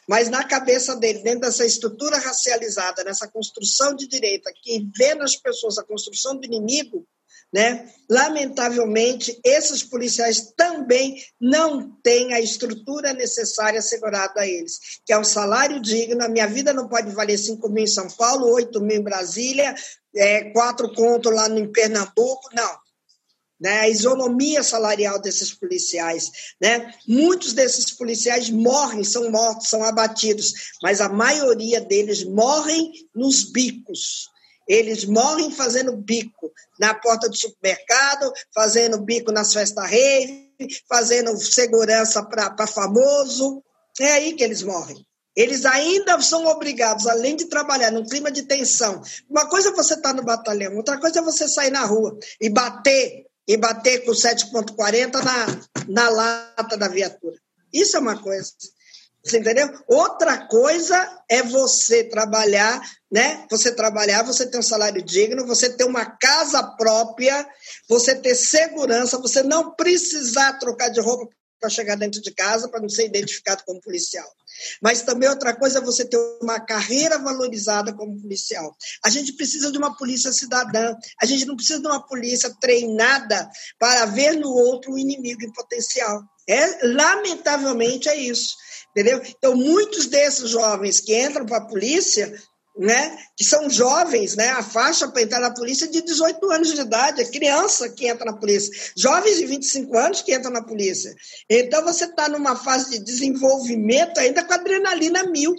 Mas na cabeça dele, dentro dessa estrutura racializada, nessa construção de direita, que vê nas pessoas a construção do inimigo, né? Lamentavelmente, esses policiais também não têm a estrutura necessária assegurada a eles, que é um salário digno. A minha vida não pode valer 5 mil em São Paulo, 8 mil em Brasília, é, quatro contos lá em Pernambuco. Não. Né, a isonomia salarial desses policiais. Né? Muitos desses policiais morrem, são mortos, são abatidos, mas a maioria deles morrem nos bicos. Eles morrem fazendo bico na porta do supermercado, fazendo bico nas festas rave, fazendo segurança para famoso. É aí que eles morrem. Eles ainda são obrigados, além de trabalhar num clima de tensão. Uma coisa é você estar tá no batalhão, outra coisa é você sair na rua e bater, e bater com 7.40 na, na lata da viatura. Isso é uma coisa. Você entendeu? Outra coisa é você trabalhar, né? Você trabalhar, você ter um salário digno, você ter uma casa própria, você ter segurança, você não precisar trocar de roupa para chegar dentro de casa para não ser identificado como policial. Mas também outra coisa é você ter uma carreira valorizada como policial. A gente precisa de uma polícia cidadã. A gente não precisa de uma polícia treinada para ver no outro o inimigo em potencial. É, lamentavelmente é isso entendeu? Então, muitos desses jovens que entram para a polícia, né, que são jovens, né, a faixa para entrar na polícia é de 18 anos de idade, é criança que entra na polícia, jovens de 25 anos que entram na polícia. Então, você está numa fase de desenvolvimento ainda com adrenalina mil,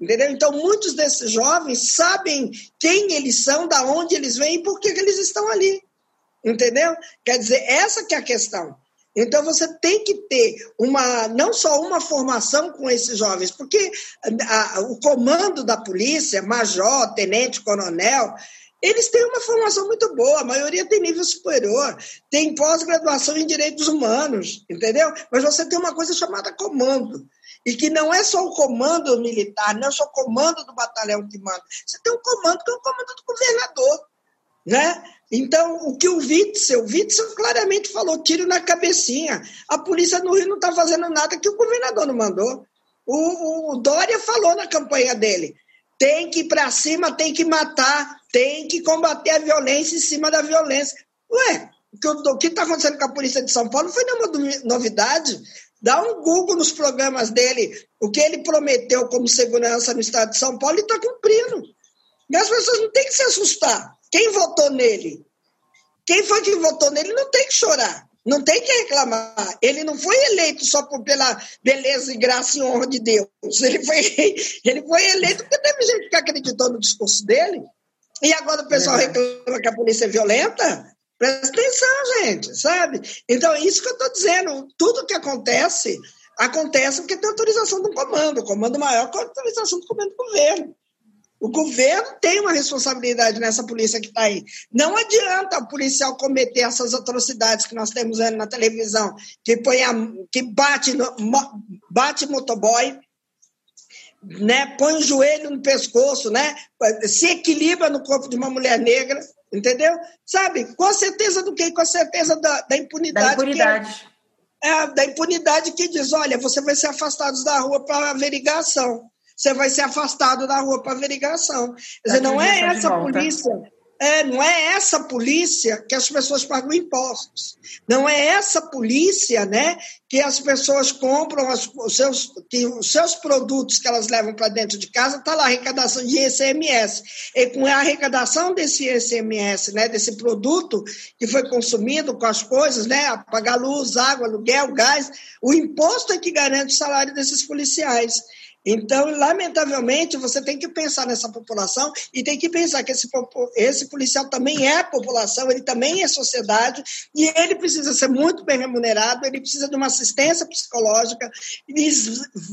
entendeu? Então, muitos desses jovens sabem quem eles são, da onde eles vêm e por que, que eles estão ali, entendeu? Quer dizer, essa que é a questão. Então você tem que ter uma não só uma formação com esses jovens, porque a, o comando da polícia, major, tenente, coronel, eles têm uma formação muito boa, a maioria tem nível superior, tem pós-graduação em direitos humanos, entendeu? Mas você tem uma coisa chamada comando. E que não é só o comando militar, não é só o comando do batalhão que manda. Você tem um comando que é o comando do governador. Né? Então, o que o Witzel, o Witzel claramente falou, tiro na cabecinha. A polícia no Rio não está fazendo nada que o governador não mandou. O, o Dória falou na campanha dele, tem que ir para cima, tem que matar, tem que combater a violência em cima da violência. Ué, o que está acontecendo com a polícia de São Paulo não foi nenhuma novidade. Dá um Google nos programas dele, o que ele prometeu como segurança no estado de São Paulo, ele está cumprindo. E as pessoas não têm que se assustar. Quem votou nele? Quem foi que votou nele não tem que chorar. Não tem que reclamar. Ele não foi eleito só por, pela beleza e graça e honra de Deus. Ele foi, <laughs> ele foi eleito porque teve gente que acreditou no discurso dele. E agora o pessoal é. reclama que a polícia é violenta. Presta atenção, gente, sabe? Então, é isso que eu estou dizendo. Tudo que acontece, acontece porque tem autorização do comando. O comando maior com autorização do comando do governo. O governo tem uma responsabilidade nessa polícia que está aí. Não adianta o policial cometer essas atrocidades que nós temos vendo na televisão, que, põe a, que bate, no, bate motoboy, né, põe o joelho no pescoço, né, se equilibra no corpo de uma mulher negra, entendeu? Sabe? Com a certeza do quê? Com a certeza da, da impunidade. Da impunidade. É, é, da impunidade que diz, olha, você vai ser afastado da rua para averiguação você vai ser afastado da rua para averiguação. Quer dizer, não é essa polícia, é, não é essa polícia que as pessoas pagam impostos. Não é essa polícia, né, que as pessoas compram as, os, seus, que os seus produtos que elas levam para dentro de casa, está lá a arrecadação de ICMS. E com a arrecadação desse ICMS, né, desse produto que foi consumido com as coisas, né, pagar luz, água, aluguel, gás, o imposto é que garante o salário desses policiais. Então, lamentavelmente, você tem que pensar nessa população e tem que pensar que esse, esse policial também é população, ele também é sociedade e ele precisa ser muito bem remunerado, ele precisa de uma assistência psicológica. E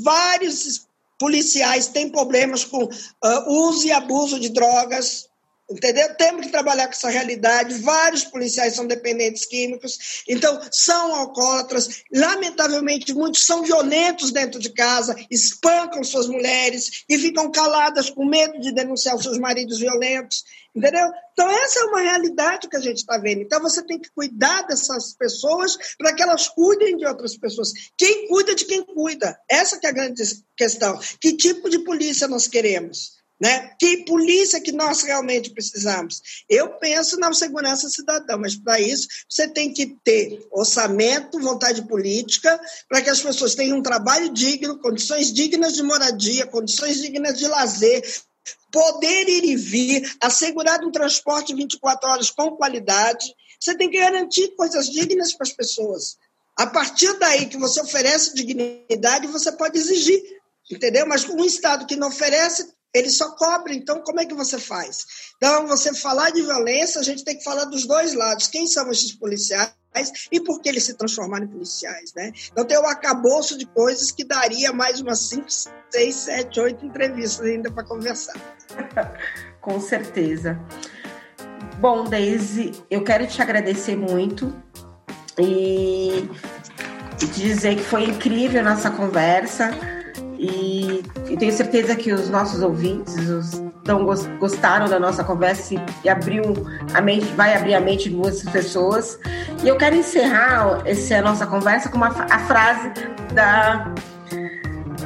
vários policiais têm problemas com uh, uso e abuso de drogas, Entendeu? Temos que trabalhar com essa realidade. Vários policiais são dependentes químicos, então são alcoólatras. Lamentavelmente, muitos são violentos dentro de casa, espancam suas mulheres e ficam caladas com medo de denunciar os seus maridos violentos. Entendeu? Então, essa é uma realidade que a gente está vendo. Então, você tem que cuidar dessas pessoas para que elas cuidem de outras pessoas. Quem cuida de quem cuida? Essa que é a grande questão. Que tipo de polícia nós queremos? Né? Que polícia que nós realmente precisamos? Eu penso na segurança cidadã, mas para isso você tem que ter orçamento, vontade política, para que as pessoas tenham um trabalho digno, condições dignas de moradia, condições dignas de lazer, poder ir e vir, assegurar um transporte 24 horas com qualidade. Você tem que garantir coisas dignas para as pessoas. A partir daí que você oferece dignidade, você pode exigir, entendeu? Mas um Estado que não oferece, ele só cobra, então como é que você faz? Então, você falar de violência, a gente tem que falar dos dois lados. Quem são esses policiais e por que eles se transformaram em policiais, né? Então tem um acabouço de coisas que daria mais umas 5, 6, 7, 8 entrevistas ainda para conversar. <laughs> Com certeza. Bom, Deise, eu quero te agradecer muito e dizer que foi incrível nossa conversa e, e tenho certeza que os nossos ouvintes os, tão, gostaram da nossa conversa e, abriu a mente, vai abrir a mente de muitas pessoas. E eu quero encerrar essa nossa conversa com uma, a frase da,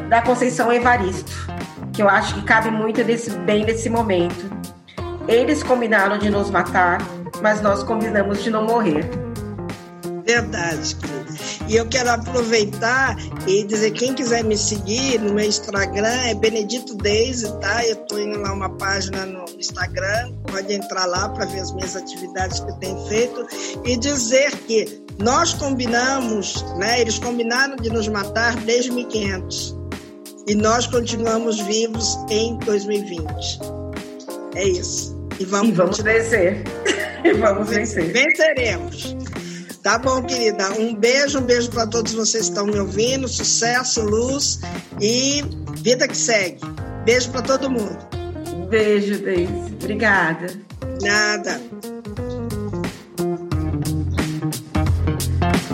da Conceição Evaristo, que eu acho que cabe muito desse, bem nesse momento. Eles combinaram de nos matar, mas nós combinamos de não morrer. Verdade. E eu quero aproveitar e dizer, quem quiser me seguir no meu Instagram é Benedito Deise, tá? Eu estou indo lá uma página no Instagram, pode entrar lá para ver as minhas atividades que eu tenho feito e dizer que nós combinamos, né? Eles combinaram de nos matar desde 1500 e nós continuamos vivos em 2020. É isso. E vamos, e vamos vencer. <laughs> e vamos vencer. Venceremos. Tá bom, querida. Um beijo, um beijo para todos vocês que estão me ouvindo. Sucesso, luz e vida que segue. Beijo para todo mundo. Beijo, Deise. Obrigada. Nada.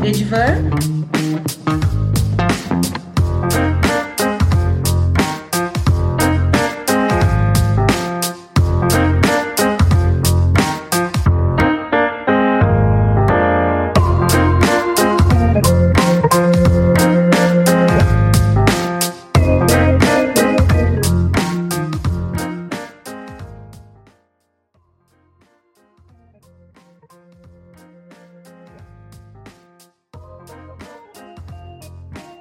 Edivan?